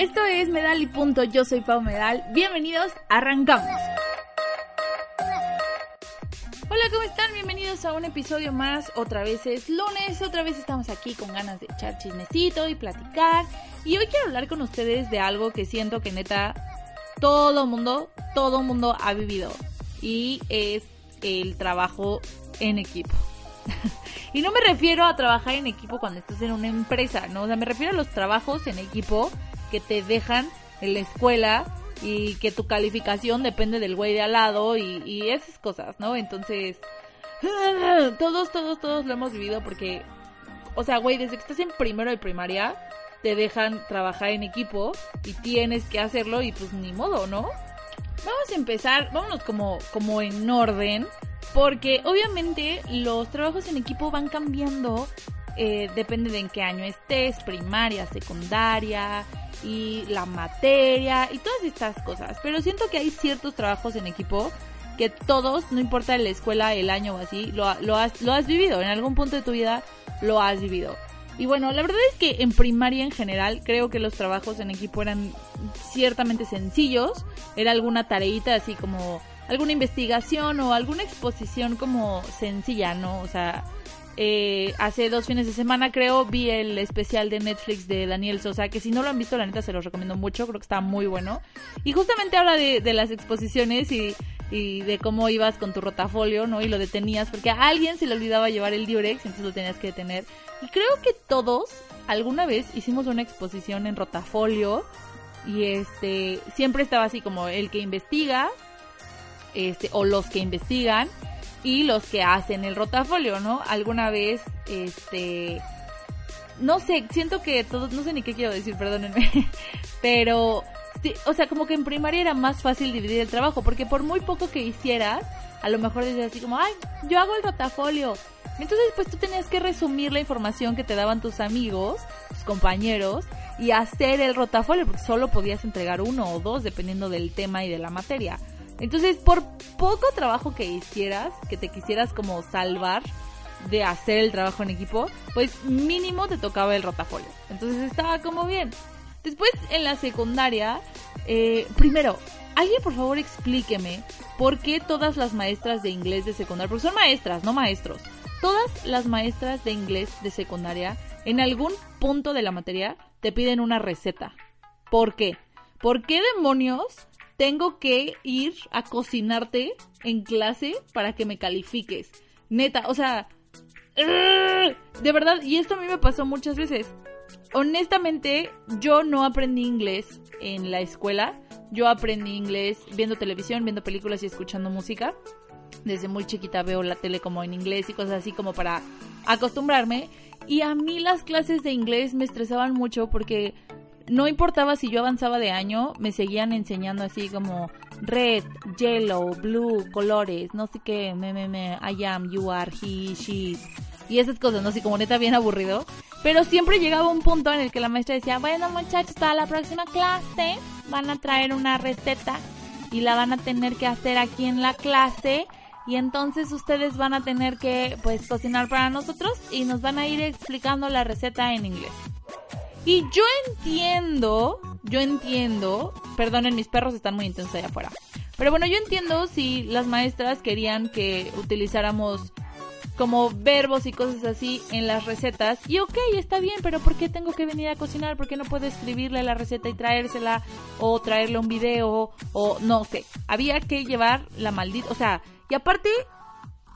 Esto es Medal y Punto. Yo soy Pau Medal. Bienvenidos, arrancamos. Hola, ¿cómo están? Bienvenidos a un episodio más. Otra vez es lunes, otra vez estamos aquí con ganas de echar chismecito y platicar. Y hoy quiero hablar con ustedes de algo que siento que neta todo mundo, todo mundo ha vivido. Y es el trabajo en equipo. y no me refiero a trabajar en equipo cuando estás en una empresa, ¿no? O sea, me refiero a los trabajos en equipo que te dejan en la escuela y que tu calificación depende del güey de al lado y, esas cosas, ¿no? Entonces, todos, todos, todos lo hemos vivido porque, o sea, güey, desde que estás en primero de primaria, te dejan trabajar en equipo y tienes que hacerlo y pues ni modo, ¿no? Vamos a empezar, vámonos como, como en orden, porque obviamente los trabajos en equipo van cambiando, eh, depende de en qué año estés, primaria, secundaria, y la materia y todas estas cosas. Pero siento que hay ciertos trabajos en equipo que todos, no importa la escuela, el año o así, lo, lo, has, lo has vivido. En algún punto de tu vida lo has vivido. Y bueno, la verdad es que en primaria en general creo que los trabajos en equipo eran ciertamente sencillos. Era alguna tareita así como alguna investigación o alguna exposición como sencilla, ¿no? O sea, eh, hace dos fines de semana creo vi el especial de Netflix de Daniel Sosa, que si no lo han visto la neta se los recomiendo mucho, creo que está muy bueno. Y justamente habla de, las exposiciones y, y, de cómo ibas con tu rotafolio, ¿no? Y lo detenías, porque a alguien se le olvidaba llevar el Durex, entonces lo tenías que detener. Y creo que todos alguna vez hicimos una exposición en rotafolio y este siempre estaba así como el que investiga este o los que investigan y los que hacen el rotafolio, ¿no? Alguna vez, este, no sé, siento que todos, no sé ni qué quiero decir, perdónenme, pero, o sea, como que en primaria era más fácil dividir el trabajo, porque por muy poco que hicieras, a lo mejor decías así como, ay, yo hago el rotafolio. Entonces, pues tú tenías que resumir la información que te daban tus amigos, tus compañeros, y hacer el rotafolio, porque solo podías entregar uno o dos, dependiendo del tema y de la materia. Entonces, por poco trabajo que hicieras, que te quisieras como salvar de hacer el trabajo en equipo, pues mínimo te tocaba el rotafolio. Entonces estaba como bien. Después, en la secundaria, eh, primero, alguien por favor explíqueme por qué todas las maestras de inglés de secundaria, porque son maestras, no maestros, todas las maestras de inglés de secundaria, en algún punto de la materia, te piden una receta. ¿Por qué? ¿Por qué demonios tengo que ir a cocinarte en clase para que me califiques. Neta, o sea, de verdad, y esto a mí me pasó muchas veces. Honestamente, yo no aprendí inglés en la escuela. Yo aprendí inglés viendo televisión, viendo películas y escuchando música. Desde muy chiquita veo la tele como en inglés y cosas así como para acostumbrarme. Y a mí las clases de inglés me estresaban mucho porque no importaba si yo avanzaba de año, me seguían enseñando así como red, yellow, blue, colores, no sé qué, me, me, me, I am, you are, he, she. Y esas cosas, ¿no? Así como neta bien aburrido. Pero siempre llegaba un punto en el que la maestra decía, bueno muchachos, para la próxima clase van a traer una receta y la van a tener que hacer aquí en la clase. Y entonces ustedes van a tener que pues cocinar para nosotros y nos van a ir explicando la receta en inglés. Y yo entiendo, yo entiendo, perdonen, mis perros están muy intensos allá afuera. Pero bueno, yo entiendo si las maestras querían que utilizáramos como verbos y cosas así en las recetas. Y ok, está bien, pero ¿por qué tengo que venir a cocinar? ¿Por qué no puedo escribirle la receta y traérsela? O traerle un video, o no sé. Había que llevar la maldita, o sea, y aparte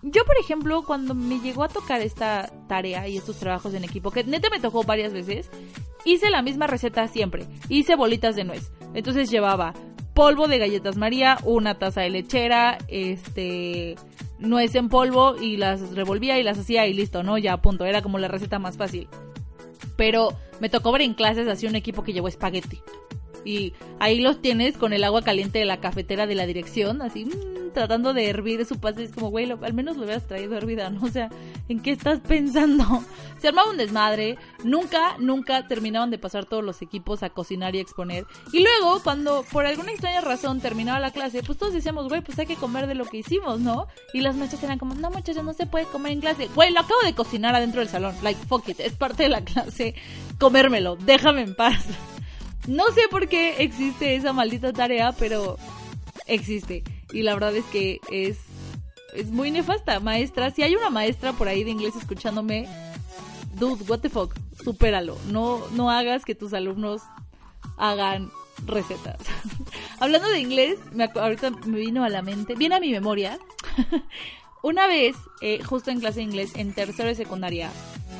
yo, por ejemplo, cuando me llegó a tocar esta tarea y estos trabajos en equipo, que neta me tocó varias veces, hice la misma receta siempre. Hice bolitas de nuez. Entonces llevaba polvo de galletas María, una taza de lechera, este, nuez en polvo y las revolvía y las hacía y listo, ¿no? Ya, punto. Era como la receta más fácil. Pero me tocó ver en clases así un equipo que llevó espagueti. Y ahí los tienes con el agua caliente de la cafetera de la dirección, así mmm, tratando de hervir su pasta. Es como, güey, al menos lo hubieras traído hervida, ¿no? O sea, ¿en qué estás pensando? Se armaba un desmadre. Nunca, nunca terminaban de pasar todos los equipos a cocinar y exponer. Y luego, cuando por alguna extraña razón terminaba la clase, pues todos decíamos, güey, pues hay que comer de lo que hicimos, ¿no? Y las maestras eran como, no, muchachos, no se puede comer en clase. Güey, lo acabo de cocinar adentro del salón. Like, fuck it, es parte de la clase. Comérmelo, déjame en paz. No sé por qué existe esa maldita tarea, pero existe. Y la verdad es que es, es muy nefasta, maestra. Si hay una maestra por ahí de inglés escuchándome, dude, what the fuck, supéralo. No, no hagas que tus alumnos hagan recetas. Hablando de inglés, me, ahorita me vino a la mente, viene a mi memoria. Una vez, eh, justo en clase de inglés, en tercero de secundaria,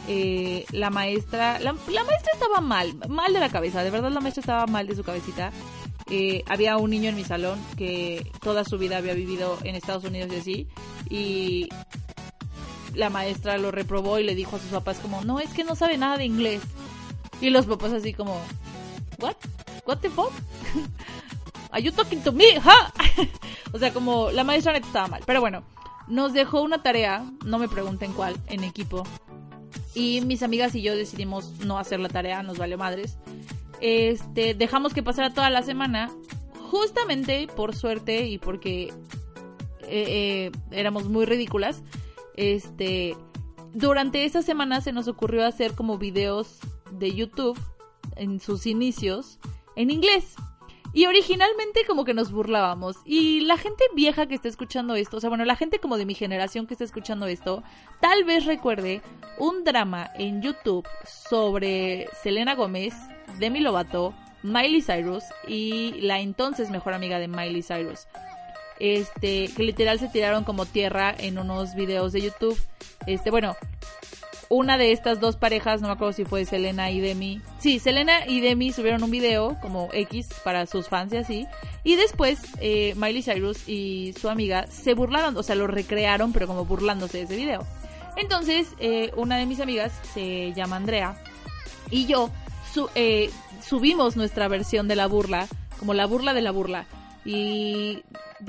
eh, la maestra, la, maestra estaba mal, mal de la cabeza, de verdad la maestra estaba mal de su cabecita. Eh, había un niño en mi salón que toda su vida había vivido en Estados Unidos y así, y la maestra lo reprobó y le dijo a sus papás como, no, es que no sabe nada de inglés. Y los papás así como, what? What the fuck? Are you talking to me? o sea, como la maestra neta estaba mal. Pero bueno, nos dejó una tarea, no me pregunten cuál, en equipo. Y mis amigas y yo decidimos no hacer la tarea, nos valió madres. Este, dejamos que pasara toda la semana, justamente por suerte y porque eh, eh, éramos muy ridículas. Este, durante esa semana se nos ocurrió hacer como videos de YouTube en sus inicios en inglés. Y originalmente como que nos burlábamos. Y la gente vieja que está escuchando esto, o sea, bueno, la gente como de mi generación que está escuchando esto, tal vez recuerde un drama en YouTube sobre Selena Gómez, Demi Lovato, Miley Cyrus y la entonces mejor amiga de Miley Cyrus. Este, que literal se tiraron como tierra en unos videos de YouTube. Este, bueno, una de estas dos parejas, no me acuerdo si fue Selena y Demi. Sí, Selena y Demi subieron un video como X para sus fans y así. Y después eh, Miley Cyrus y su amiga se burlaron, o sea, lo recrearon, pero como burlándose de ese video. Entonces, eh, una de mis amigas se llama Andrea y yo eh, subimos nuestra versión de la burla, como la burla de la burla. Y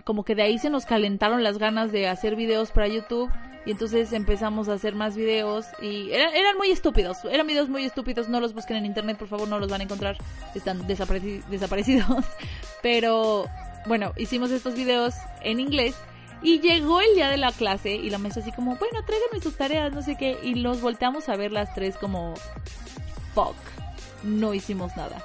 como que de ahí se nos calentaron las ganas de hacer videos para YouTube y entonces empezamos a hacer más videos y eran muy estúpidos, eran videos muy estúpidos, no los busquen en internet, por favor, no los van a encontrar, están desaparecidos. Pero bueno, hicimos estos videos en inglés y llegó el día de la clase y la mesa así como, bueno, tráiganme sus tareas, no sé qué, y los volteamos a ver las tres como, fuck, no hicimos nada.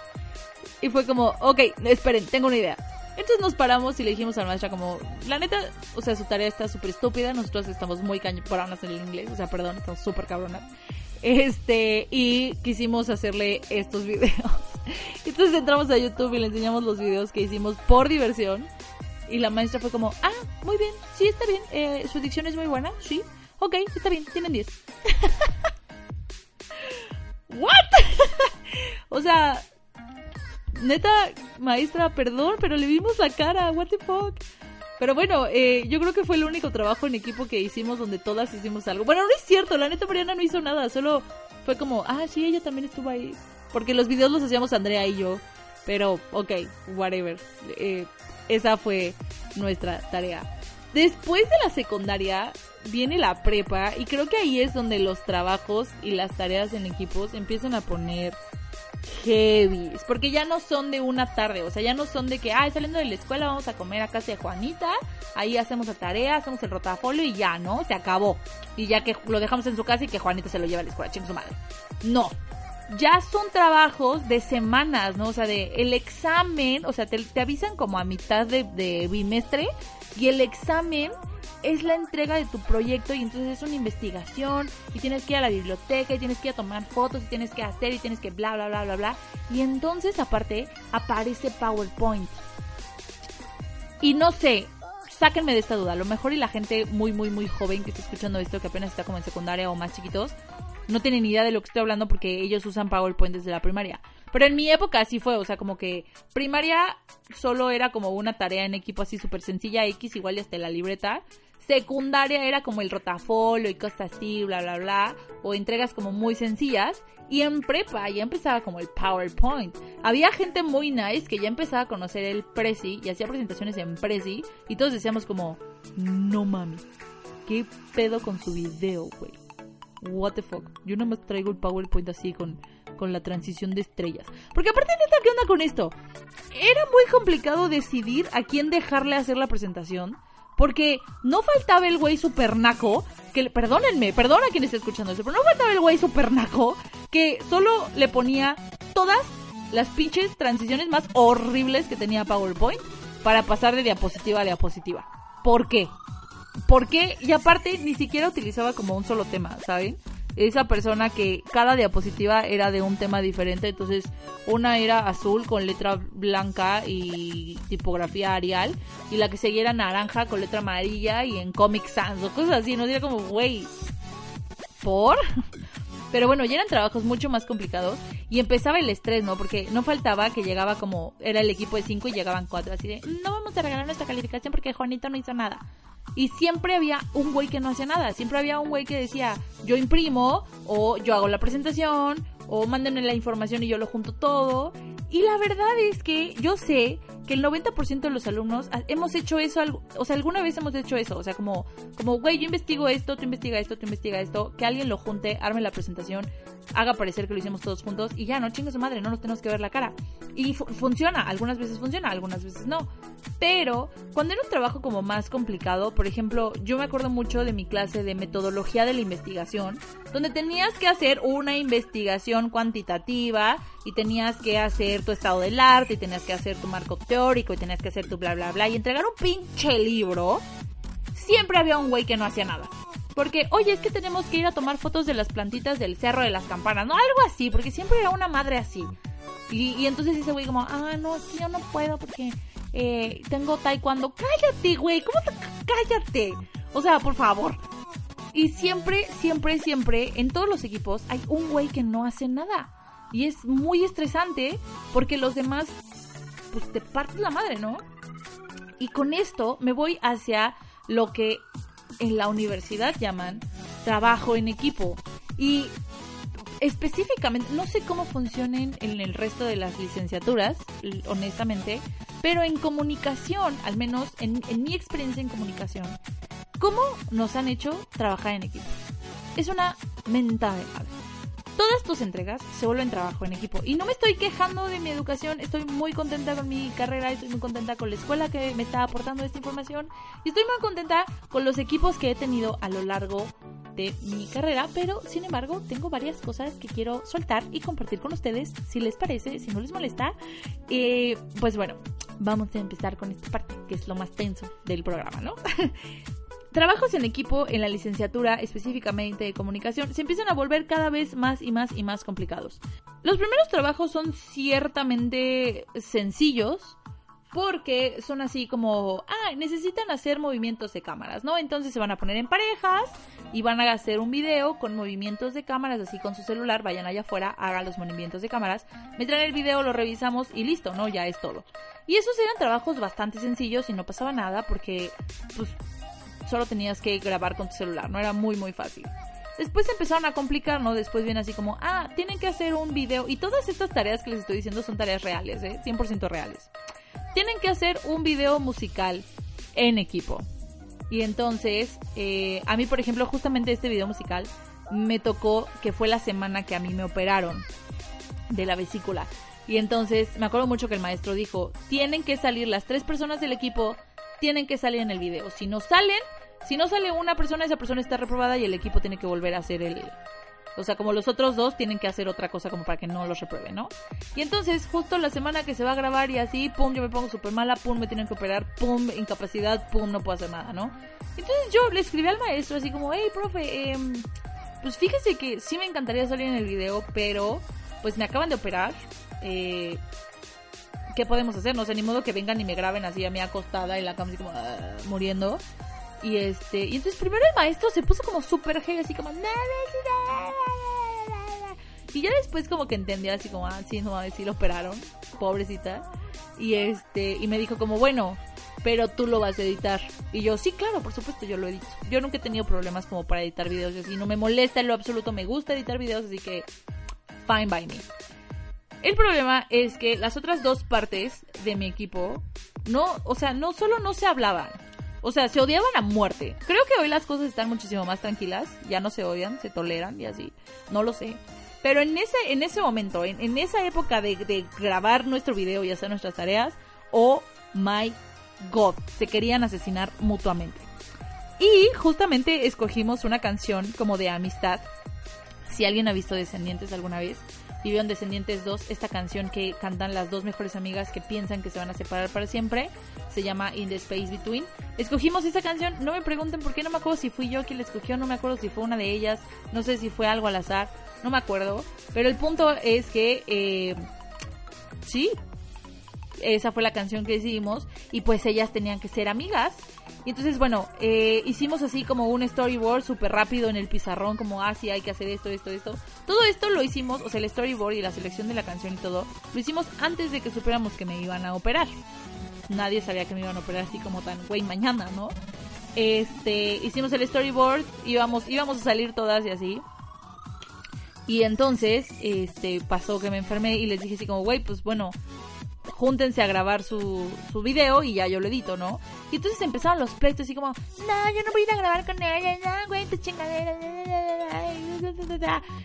Y fue como, ok, esperen, tengo una idea entonces nos paramos y le dijimos a la maestra como, la neta, o sea, su tarea está súper estúpida, nosotros estamos muy cabronas en el inglés, o sea, perdón, estamos súper cabronas. Este, y quisimos hacerle estos videos. Entonces entramos a YouTube y le enseñamos los videos que hicimos por diversión. Y la maestra fue como, ah, muy bien, sí, está bien, eh, su dicción es muy buena, sí, ok, está bien, tienen 10. ¿What? o sea, neta, maestra, perdón, pero le vimos la cara, what the fuck. Pero bueno, eh, yo creo que fue el único trabajo en equipo que hicimos donde todas hicimos algo. Bueno, no es cierto, la neta Mariana no hizo nada, solo fue como, ah, sí, ella también estuvo ahí. Porque los videos los hacíamos Andrea y yo. Pero, ok, whatever. Eh, esa fue nuestra tarea. Después de la secundaria viene la prepa y creo que ahí es donde los trabajos y las tareas en equipos empiezan a poner heavy. Porque ya no son de una tarde, o sea, ya no son de que, ay, saliendo de la escuela vamos a comer a casa de Juanita, ahí hacemos la tarea, hacemos el rotafolio y ya, ¿no? Se acabó. Y ya que lo dejamos en su casa y que Juanita se lo lleva a la escuela, ching su madre. No. Ya son trabajos de semanas, ¿no? O sea, de el examen, o sea, te, avisan como a mitad de bimestre y el examen es la entrega de tu proyecto y entonces es una investigación y tienes que ir a la biblioteca y tienes que ir a tomar fotos y tienes que hacer y tienes que bla bla bla bla bla. Y entonces aparte aparece PowerPoint. Y no sé sáquenme de esta duda. A lo mejor y la gente muy muy muy joven que está escuchando esto que apenas está como en secundaria o más chiquitos no tienen idea de lo que estoy hablando porque ellos usan PowerPoint desde la primaria pero en mi época así fue, o sea, como que primaria solo era como una tarea en equipo así súper sencilla, X igual y hasta la libreta. Secundaria era como el rotafolio y cosas así, bla, bla, bla. O entregas como muy sencillas. Y en prepa ya empezaba como el PowerPoint. Había gente muy nice que ya empezaba a conocer el Prezi y hacía presentaciones en Prezi. Y todos decíamos como, no mames, ¿qué pedo con su video, güey? What the fuck. Yo nada más traigo el PowerPoint así con, con la transición de estrellas. Porque aparte, neta, ¿qué onda con esto? Era muy complicado decidir a quién dejarle hacer la presentación. Porque no faltaba el güey supernaco, que perdónenme, perdona a quien esté escuchando eso, pero no faltaba el güey supernaco que solo le ponía todas las pinches transiciones más horribles que tenía PowerPoint para pasar de diapositiva a diapositiva. ¿Por qué? ¿Por qué? Y aparte ni siquiera utilizaba como un solo tema, ¿saben? Esa persona que cada diapositiva era de un tema diferente, entonces una era azul con letra blanca y tipografía Arial, y la que seguía era naranja con letra amarilla y en Comic Sans o cosas así, no era como, güey, ¿por? Pero bueno, ya eran trabajos mucho más complicados y empezaba el estrés, ¿no? Porque no faltaba que llegaba como, era el equipo de cinco y llegaban cuatro, así de, no vamos a regalar nuestra calificación porque Juanito no hizo nada. Y siempre había un güey que no hacía nada, siempre había un güey que decía, yo imprimo, o yo hago la presentación, o mándenme la información y yo lo junto todo. Y la verdad es que yo sé que el 90% de los alumnos hemos hecho eso, o sea, alguna vez hemos hecho eso, o sea, como, como, güey, yo investigo esto, tú investiga esto, tú investiga esto, que alguien lo junte, arme la presentación, haga parecer que lo hicimos todos juntos y ya, no chingue su madre, no nos tenemos que ver la cara. Y funciona, algunas veces funciona, algunas veces no. Pero cuando era un trabajo como más complicado, por ejemplo, yo me acuerdo mucho de mi clase de metodología de la investigación, donde tenías que hacer una investigación cuantitativa y tenías que hacer tu estado del arte y tenías que hacer tu marco teórico y tenías que hacer tu bla bla bla y entregar un pinche libro, siempre había un güey que no hacía nada. Porque, oye, es que tenemos que ir a tomar fotos de las plantitas del cerro de las campanas, ¿no? Algo así, porque siempre era una madre así. Y, entonces ese güey como, ah, no, es que yo no puedo porque eh, tengo taekwondo. Cállate, güey, ¿cómo te... Cállate. O sea, por favor. Y siempre, siempre, siempre, en todos los equipos hay un güey que no hace nada. Y es muy estresante porque los demás, pues te partes la madre, ¿no? Y con esto me voy hacia lo que en la universidad llaman trabajo en equipo. Y específicamente, no sé cómo funcionen en el resto de las licenciaturas, honestamente, pero en comunicación, al menos en, mi experiencia en comunicación, ¿cómo nos han hecho trabajar en equipo? Es una mentada de todas tus entregas se vuelven trabajo en equipo. Y no me estoy quejando de mi educación, estoy muy contenta con mi carrera, estoy muy contenta con la escuela que me está aportando esta información y estoy muy contenta con los equipos que he tenido a lo largo de mi carrera, pero sin embargo tengo varias cosas que quiero soltar y compartir con ustedes, si les parece, si no les molesta. Eh, pues bueno, vamos a empezar con esta parte, que es lo más tenso del programa, ¿no? trabajos en equipo en la licenciatura, específicamente de comunicación, se empiezan a volver cada vez más y más y más complicados. Los primeros trabajos son ciertamente sencillos, porque son así como, ah, necesitan hacer movimientos de cámaras, ¿no? Entonces se van a poner en parejas y van a hacer un video con movimientos de cámaras, así con su celular, vayan allá afuera, hagan los movimientos de cámaras, me traen el video, lo revisamos y listo, ¿no? Ya es todo. Y esos eran trabajos bastante sencillos y no pasaba nada porque, pues, solo tenías que grabar con tu celular, no era muy muy fácil. Después empezaron a complicar, ¿no? Después viene así como, ah, tienen que hacer un video. Y todas estas tareas que les estoy diciendo son tareas reales, ¿eh? 100% reales. Tienen que hacer un video musical en equipo. Y entonces, eh, a mí, por ejemplo, justamente este video musical me tocó que fue la semana que a mí me operaron de la vesícula. Y entonces me acuerdo mucho que el maestro dijo, tienen que salir las tres personas del equipo, tienen que salir en el video. Si no salen, si no sale una persona, esa persona está reprobada y el equipo tiene que volver a hacer el... O sea, como los otros dos tienen que hacer otra cosa como para que no los reprueben, ¿no? Y entonces, justo la semana que se va a grabar y así, pum, yo me pongo súper mala, pum, me tienen que operar, pum, incapacidad, pum, no puedo hacer nada, ¿no? Entonces yo le escribí al maestro así como, hey, profe, eh, pues fíjese que sí me encantaría salir en el video, pero pues me acaban de operar. Eh, ¿Qué podemos hacer? No sé, ni modo que vengan y me graben así a mí acostada en la cama así como ah, muriendo. Y este, y entonces primero el maestro se puso como súper heavy, así como, y ya después como que entendió así como, ah, sí, no, ver si lo operaron, pobrecita. Y este, y me dijo como, bueno, pero tú lo vas a editar. Y yo, sí, claro, por supuesto, yo lo edito. Yo nunca he tenido problemas como para editar videos y así, no me molesta en lo absoluto, me gusta editar videos, así que, fine by me. El problema es que las otras dos partes de mi equipo, no, o sea, no solo no se hablaban, o sea, se odiaban a muerte. Creo que hoy las cosas están muchísimo más tranquilas. Ya no se odian, se toleran y así. No lo sé. Pero en ese, en ese momento, en, esa época de, grabar nuestro video y hacer nuestras tareas, oh my god, se querían asesinar mutuamente. Y justamente escogimos una canción como de amistad. Si alguien ha visto Descendientes alguna vez, y veo en Descendientes 2 esta canción que cantan las dos mejores amigas que piensan que se van a separar para siempre. Se llama In the Space Between. Escogimos esta canción, no me pregunten por qué, no me acuerdo si fui yo quien la escogió, no me acuerdo si fue una de ellas, no sé si fue algo al azar, no me acuerdo. Pero el punto es que, eh, sí, esa fue la canción que decidimos y pues ellas tenían que ser amigas. Y entonces, bueno, eh, hicimos así como un storyboard súper rápido en el pizarrón, como, ah, hay que hacer esto, esto, esto. Todo esto lo hicimos, o sea, el storyboard y la selección de la canción y todo, lo hicimos antes de que supiéramos que me iban a operar. Nadie sabía que me iban a operar así como tan, güey, mañana, ¿no? Este, hicimos el storyboard, íbamos, íbamos a salir todas y así. Y entonces, este, pasó que me enfermé y les dije así como, güey, pues bueno, júntense a grabar su, su video y ya yo lo edito, ¿no? Y entonces empezaron los pleitos así como, no, yo no voy a ir a grabar con ella, no, güey.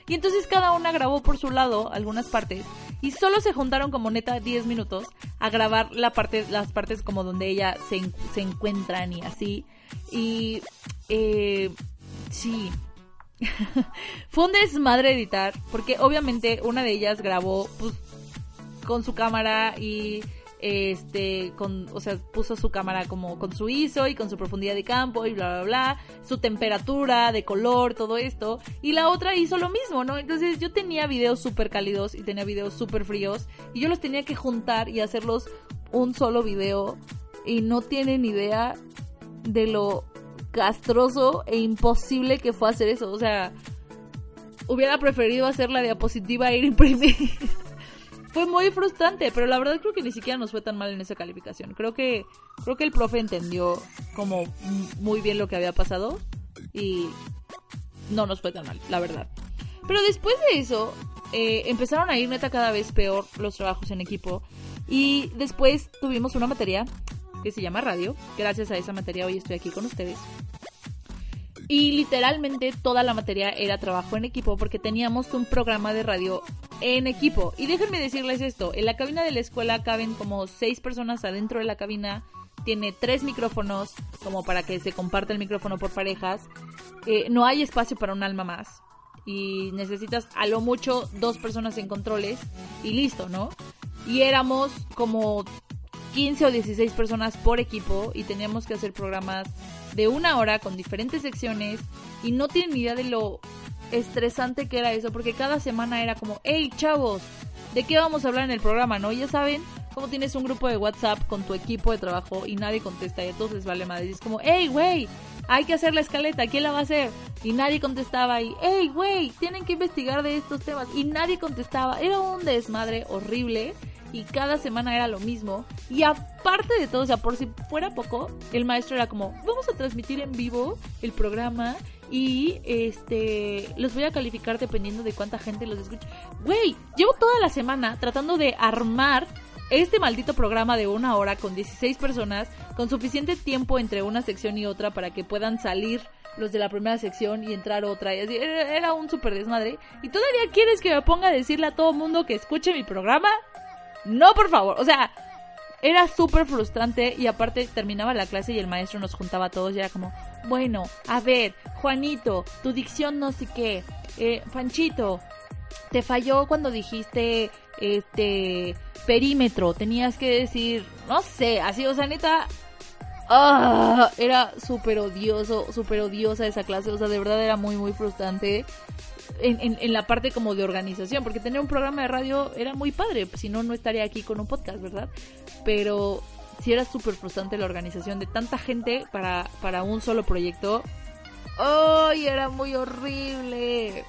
Y entonces cada una grabó por su lado algunas partes y solo se juntaron como neta 10 minutos a grabar la parte, las partes como donde ella se, se encuentran y así. Y eh, sí, fue un desmadre editar, porque obviamente una de ellas grabó pues, con su cámara y este con o sea puso su cámara como con su ISO y con su profundidad de campo y bla bla bla su temperatura de color todo esto. Y la otra hizo lo mismo no entonces yo tenía videos súper cálidos y tenía videos súper fríos y yo los tenía que juntar y hacerlos un solo video y no tienen idea de lo castroso e imposible que fue hacer eso. O sea hubiera preferido hacer la diapositiva e ir imprimir fue muy frustrante, pero la verdad creo que ni siquiera nos fue tan mal en esa calificación. Creo que creo que el profe entendió como muy bien lo que había pasado y no nos fue tan mal, la verdad. Pero después de eso eh, empezaron a ir neta cada vez peor los trabajos en equipo y después tuvimos una materia que se llama radio. Gracias a esa materia hoy estoy aquí con ustedes. Y literalmente toda la materia era trabajo en equipo porque teníamos un programa de radio en equipo. Y déjenme decirles esto, en la cabina de la escuela caben como seis personas adentro de la cabina. Tiene tres micrófonos como para que se comparta el micrófono por parejas. Eh, no hay espacio para un alma más. Y necesitas a lo mucho dos personas en controles y listo, ¿no? Y éramos como 15 o 16 personas por equipo y teníamos que hacer programas de una hora con diferentes secciones y no tienen idea de lo estresante que era eso, porque cada semana era como, hey chavos, ¿de qué vamos a hablar en el programa? ¿No? Ya saben, como tienes un grupo de WhatsApp con tu equipo de trabajo y nadie contesta y entonces vale madre. Y es como, hey, güey, hay que hacer la escaleta, ¿quién la va a hacer? Y nadie contestaba y, hey, güey, tienen que investigar de estos temas. Y nadie contestaba. Era un desmadre horrible y cada semana era lo mismo. Y aparte de todo, o sea, por si fuera poco, el maestro era como, vamos a transmitir en vivo el programa y este los voy a calificar dependiendo de cuánta gente los escuche. Güey, llevo toda la semana tratando de armar este maldito programa de una hora con 16 personas, con suficiente tiempo entre una sección y otra para que puedan salir los de la primera sección y entrar otra. Y así, era un super desmadre. ¿Y todavía quieres que me ponga a decirle a todo mundo que escuche mi programa? No, por favor. O sea, era súper frustrante y aparte terminaba la clase y el maestro nos juntaba a todos y era como, bueno, a ver, Juanito, tu dicción no sé qué, eh, Panchito, te falló cuando dijiste, este, perímetro, tenías que decir, no sé, así, o sea, neta, ah, era súper odioso, súper odiosa esa clase, o sea, de verdad era muy, muy frustrante en, en, la parte como de organización, porque tener un programa de radio era muy padre, si no, no estaría aquí con un podcast, ¿verdad? Pero si era súper frustrante la organización de tanta gente para, para un solo proyecto. ¡Ay! era muy horrible.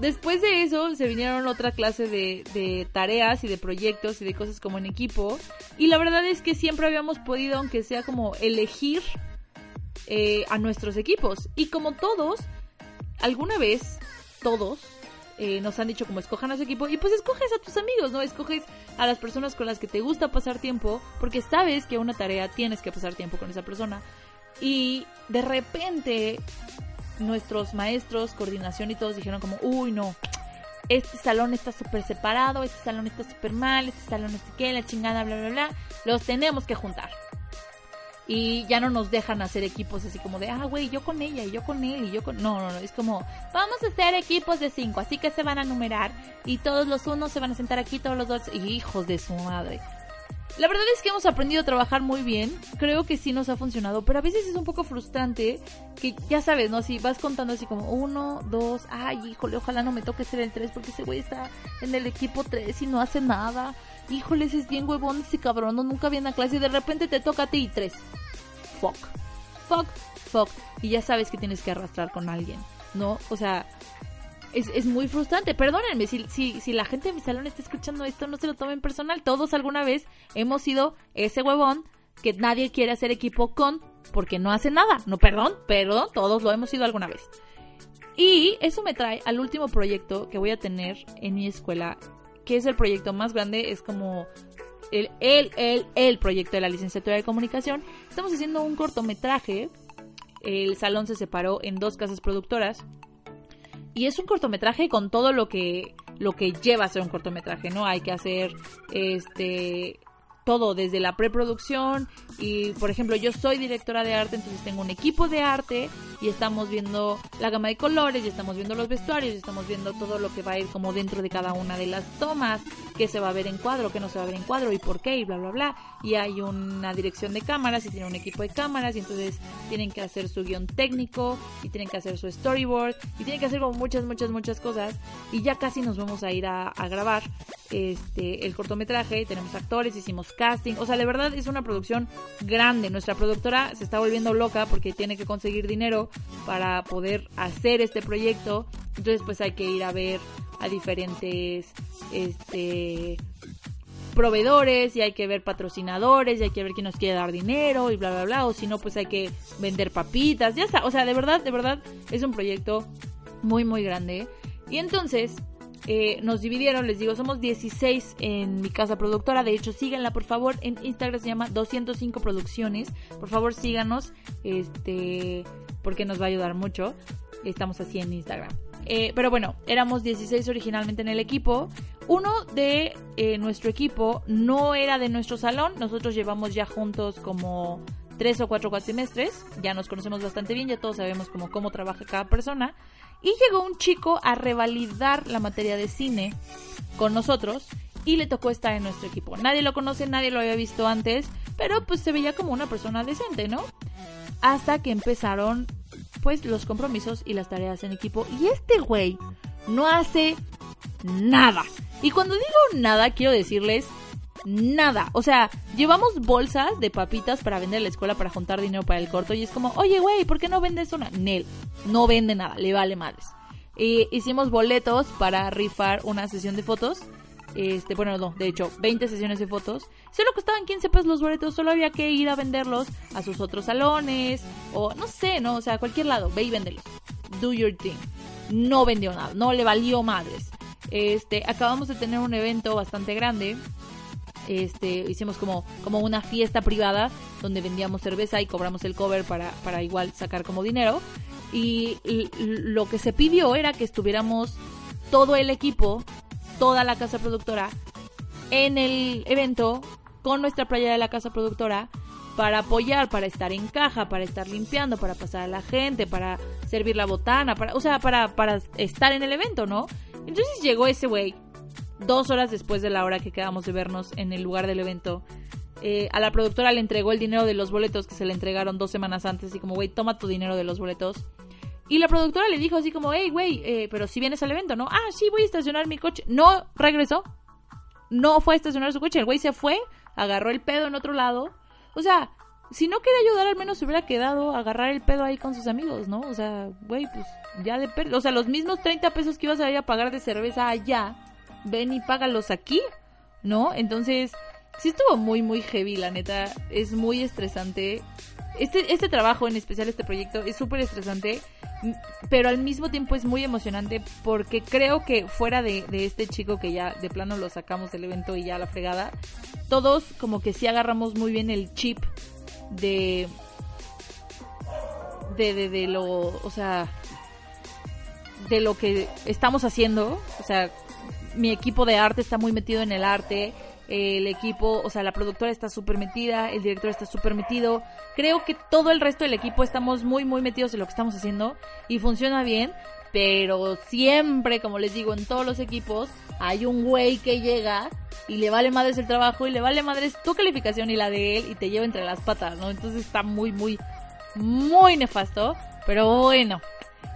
Después de eso se vinieron otra clase de, de, tareas y de proyectos y de cosas como en equipo. Y la verdad es que siempre habíamos podido, aunque sea como elegir eh, a nuestros equipos. Y como todos, alguna vez todos eh, nos han dicho como escojan a su equipo y pues escoges a tus amigos, ¿no? Escoges a las personas con las que te gusta pasar tiempo porque sabes que una tarea tienes que pasar tiempo con esa persona. Y de repente nuestros maestros, coordinación y todos dijeron como, uy no, este salón está súper separado, este salón está súper mal, este salón no sé qué, la chingada, bla, bla, bla, los tenemos que juntar. Y ya no nos dejan hacer equipos así como de, ah, güey, yo con ella y yo con él y yo con... No, no, no, es como, vamos a hacer equipos de cinco, así que se van a numerar y todos los unos se van a sentar aquí, todos los dos, hijos de su madre. La verdad es que hemos aprendido a trabajar muy bien, creo que sí nos ha funcionado, pero a veces es un poco frustrante que ya sabes, ¿no? Si vas contando así como uno, dos, ay, híjole, ojalá no me toque ser el tres porque ese güey está en el equipo tres y no hace nada. Híjole, ese es bien huevón, ese cabrón, no, nunca viene a clase y de repente te toca a ti y tres. Fuck. Fuck, fuck. Y ya sabes que tienes que arrastrar con alguien, ¿no? O sea, es, es, muy frustrante. Perdónenme, si, si, si la gente de mi salón está escuchando esto, no se lo tomen personal. Todos alguna vez hemos sido ese huevón que nadie quiere hacer equipo con porque no hace nada. No, perdón, pero todos lo hemos sido alguna vez. Y eso me trae al último proyecto que voy a tener en mi escuela, que es el proyecto más grande, es como el, el, el, el proyecto de la licenciatura de comunicación. Estamos haciendo un cortometraje. El salón se separó en dos casas productoras y es un cortometraje con todo lo que lo que lleva a ser un cortometraje, ¿no? Hay que hacer este todo desde la preproducción y por ejemplo yo soy directora de arte entonces tengo un equipo de arte y estamos viendo la gama de colores y estamos viendo los vestuarios y estamos viendo todo lo que va a ir como dentro de cada una de las tomas qué se va a ver en cuadro qué no se va a ver en cuadro y por qué y bla bla bla. Y hay una dirección de cámaras y tiene un equipo de cámaras y entonces tienen que hacer su guion técnico y tienen que hacer su storyboard y tienen que hacer como muchas muchas muchas cosas. Y ya casi nos vamos a ir a, a grabar este el cortometraje. Tenemos actores hicimos casting. O sea, de verdad es una producción grande. Nuestra productora se está volviendo loca porque tiene que conseguir dinero para poder hacer este proyecto. Entonces, pues hay que ir a ver a diferentes este proveedores y hay que ver patrocinadores y hay que ver quién nos quiere dar dinero y bla bla bla o si no pues hay que vender papitas ya está o sea de verdad de verdad es un proyecto muy muy grande y entonces eh, nos dividieron, les digo, somos 16 en mi casa productora. De hecho, síganla por favor. En Instagram se llama 205 Producciones. Por favor, síganos, este, porque nos va a ayudar mucho. Estamos así en Instagram. Eh, pero bueno, éramos 16 originalmente en el equipo. Uno de eh, nuestro equipo no era de nuestro salón. Nosotros llevamos ya juntos como tres o cuatro cuatrimestres. Ya nos conocemos bastante bien, ya todos sabemos como cómo trabaja cada persona. Y llegó un chico a revalidar la materia de cine con nosotros y le tocó estar en nuestro equipo. Nadie lo conoce, nadie lo había visto antes, pero pues se veía como una persona decente, ¿no? Hasta que empezaron pues los compromisos y las tareas en equipo y este güey no hace nada. Y cuando digo nada, quiero decirles nada. O sea, llevamos bolsas de papitas para vender a la escuela para juntar dinero para el corto y es como, oye, güey, ¿por qué no vendes una? Nel, no vende nada, le vale madres. Y hicimos boletos para rifar una sesión de fotos. Este, bueno, no, de hecho, 20 sesiones de fotos. Solo costaban 15 pesos los boletos, solo había que ir a venderlos a sus otros salones o no sé, no, o sea, a cualquier lado, ve y véndelos. Do your thing. No vendió nada, no le valió madres. Este, acabamos de tener un evento bastante grande este, hicimos como, como una fiesta privada donde vendíamos cerveza y cobramos el cover para, para igual sacar como dinero. Y, lo que se pidió era que estuviéramos todo el equipo, toda la casa productora, en el evento con nuestra playa de la casa productora para apoyar, para estar en caja, para estar limpiando, para pasar a la gente, para servir la botana, para, o sea, para, para estar en el evento, ¿no? Entonces llegó ese güey dos horas después de la hora que quedamos de vernos en el lugar del evento, eh, a la productora le entregó el dinero de los boletos que se le entregaron dos semanas antes, y como, güey, toma tu dinero de los boletos. Y la productora le dijo así como, hey, güey, eh, pero si vienes al evento, ¿no? Ah, sí, voy a estacionar mi coche. No regresó. No fue a estacionar su coche. El güey se fue, agarró el pedo en otro lado. O sea, si no quería ayudar, al menos se hubiera quedado a agarrar el pedo ahí con sus amigos, ¿no? O sea, güey, pues ya de O sea, los mismos 30 pesos que ibas a ir a pagar de cerveza allá ven y págalos aquí, ¿no? Entonces, sí estuvo muy, muy heavy, la neta. Es muy estresante. Este, este trabajo, en especial este proyecto, es súper estresante, pero al mismo tiempo es muy emocionante porque creo que fuera de, de, este chico que ya de plano lo sacamos del evento y ya la fregada, todos como que sí agarramos muy bien el chip de... De, de, de lo, o sea, de lo que estamos haciendo, o sea, mi equipo de arte está muy metido en el arte el equipo, o sea, la productora está súper metida, el director está súper metido. Creo que todo el resto del equipo estamos muy, muy metidos en lo que estamos haciendo y funciona bien. Pero siempre, como les digo, en todos los equipos hay un güey que llega y le vale madres el trabajo y le vale madres tu calificación y la de él y te lleva entre las patas, ¿no? Entonces está muy, muy, muy nefasto. Pero bueno,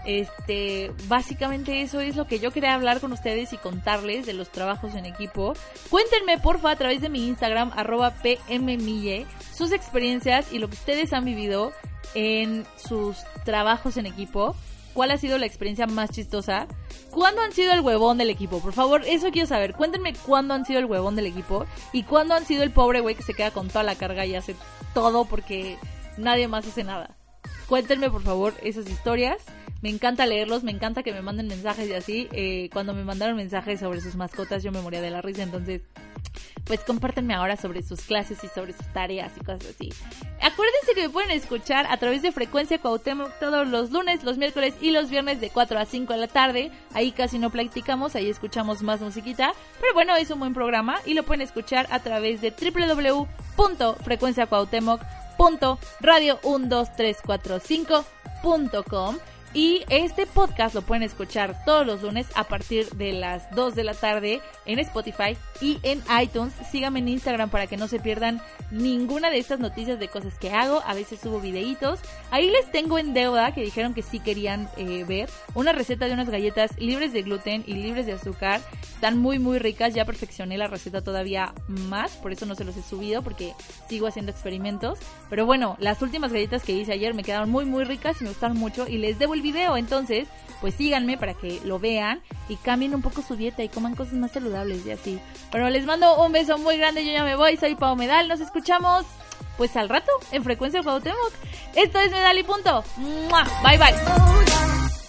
este, básicamente eso es lo que yo quería hablar con ustedes y contarles de los trabajos en equipo. Cuéntenme porfa a través de mi Instagram, arroba pmmille, sus experiencias y lo que ustedes han vivido en sus trabajos en equipo. ¿Cuál ha sido la experiencia más chistosa? ¿Cuándo han sido el huevón del equipo? Por favor, eso quiero saber. Cuéntenme cuándo han sido el huevón del equipo y cuándo han sido el pobre güey que se queda con toda la carga y hace todo porque nadie más hace nada. Cuéntenme por favor esas historias me encanta leerlos, me encanta que me manden mensajes y así. Eh, cuando me mandaron mensajes sobre sus mascotas, yo me moría de la risa. Entonces, pues compártenme ahora sobre sus clases y sobre sus tareas y cosas así. Acuérdense que me pueden escuchar a través de Frecuencia Cuauhtémoc todos los lunes, los miércoles y los viernes de 4 a 5 de la tarde. Ahí casi no platicamos, ahí escuchamos más musiquita. Pero bueno, es un buen programa y lo pueden escuchar a través de www.frecuenciacuauhtémoc.radio12345.com y este podcast lo pueden escuchar todos los lunes a partir de las 2 de la tarde en Spotify y en iTunes. Síganme en Instagram para que no se pierdan ninguna de estas noticias de cosas que hago. A veces subo videitos. Ahí les tengo en deuda, que dijeron que sí querían eh, ver, una receta de unas galletas libres de gluten y libres de azúcar. Están muy, muy ricas. Ya perfeccioné la receta todavía más, por eso no se los he subido, porque sigo haciendo experimentos. Pero bueno, las últimas galletas que hice ayer me quedaron muy, muy ricas y me gustaron mucho. Y les video. Entonces, pues síganme para que lo vean y cambien un poco su dieta y coman cosas más saludables y así. Bueno, les mando un beso muy grande. Yo ya me voy. Soy Pau Medal. Nos escuchamos pues al rato en Frecuencia Cuauhtémoc. Esto es Medal y punto. Bye bye.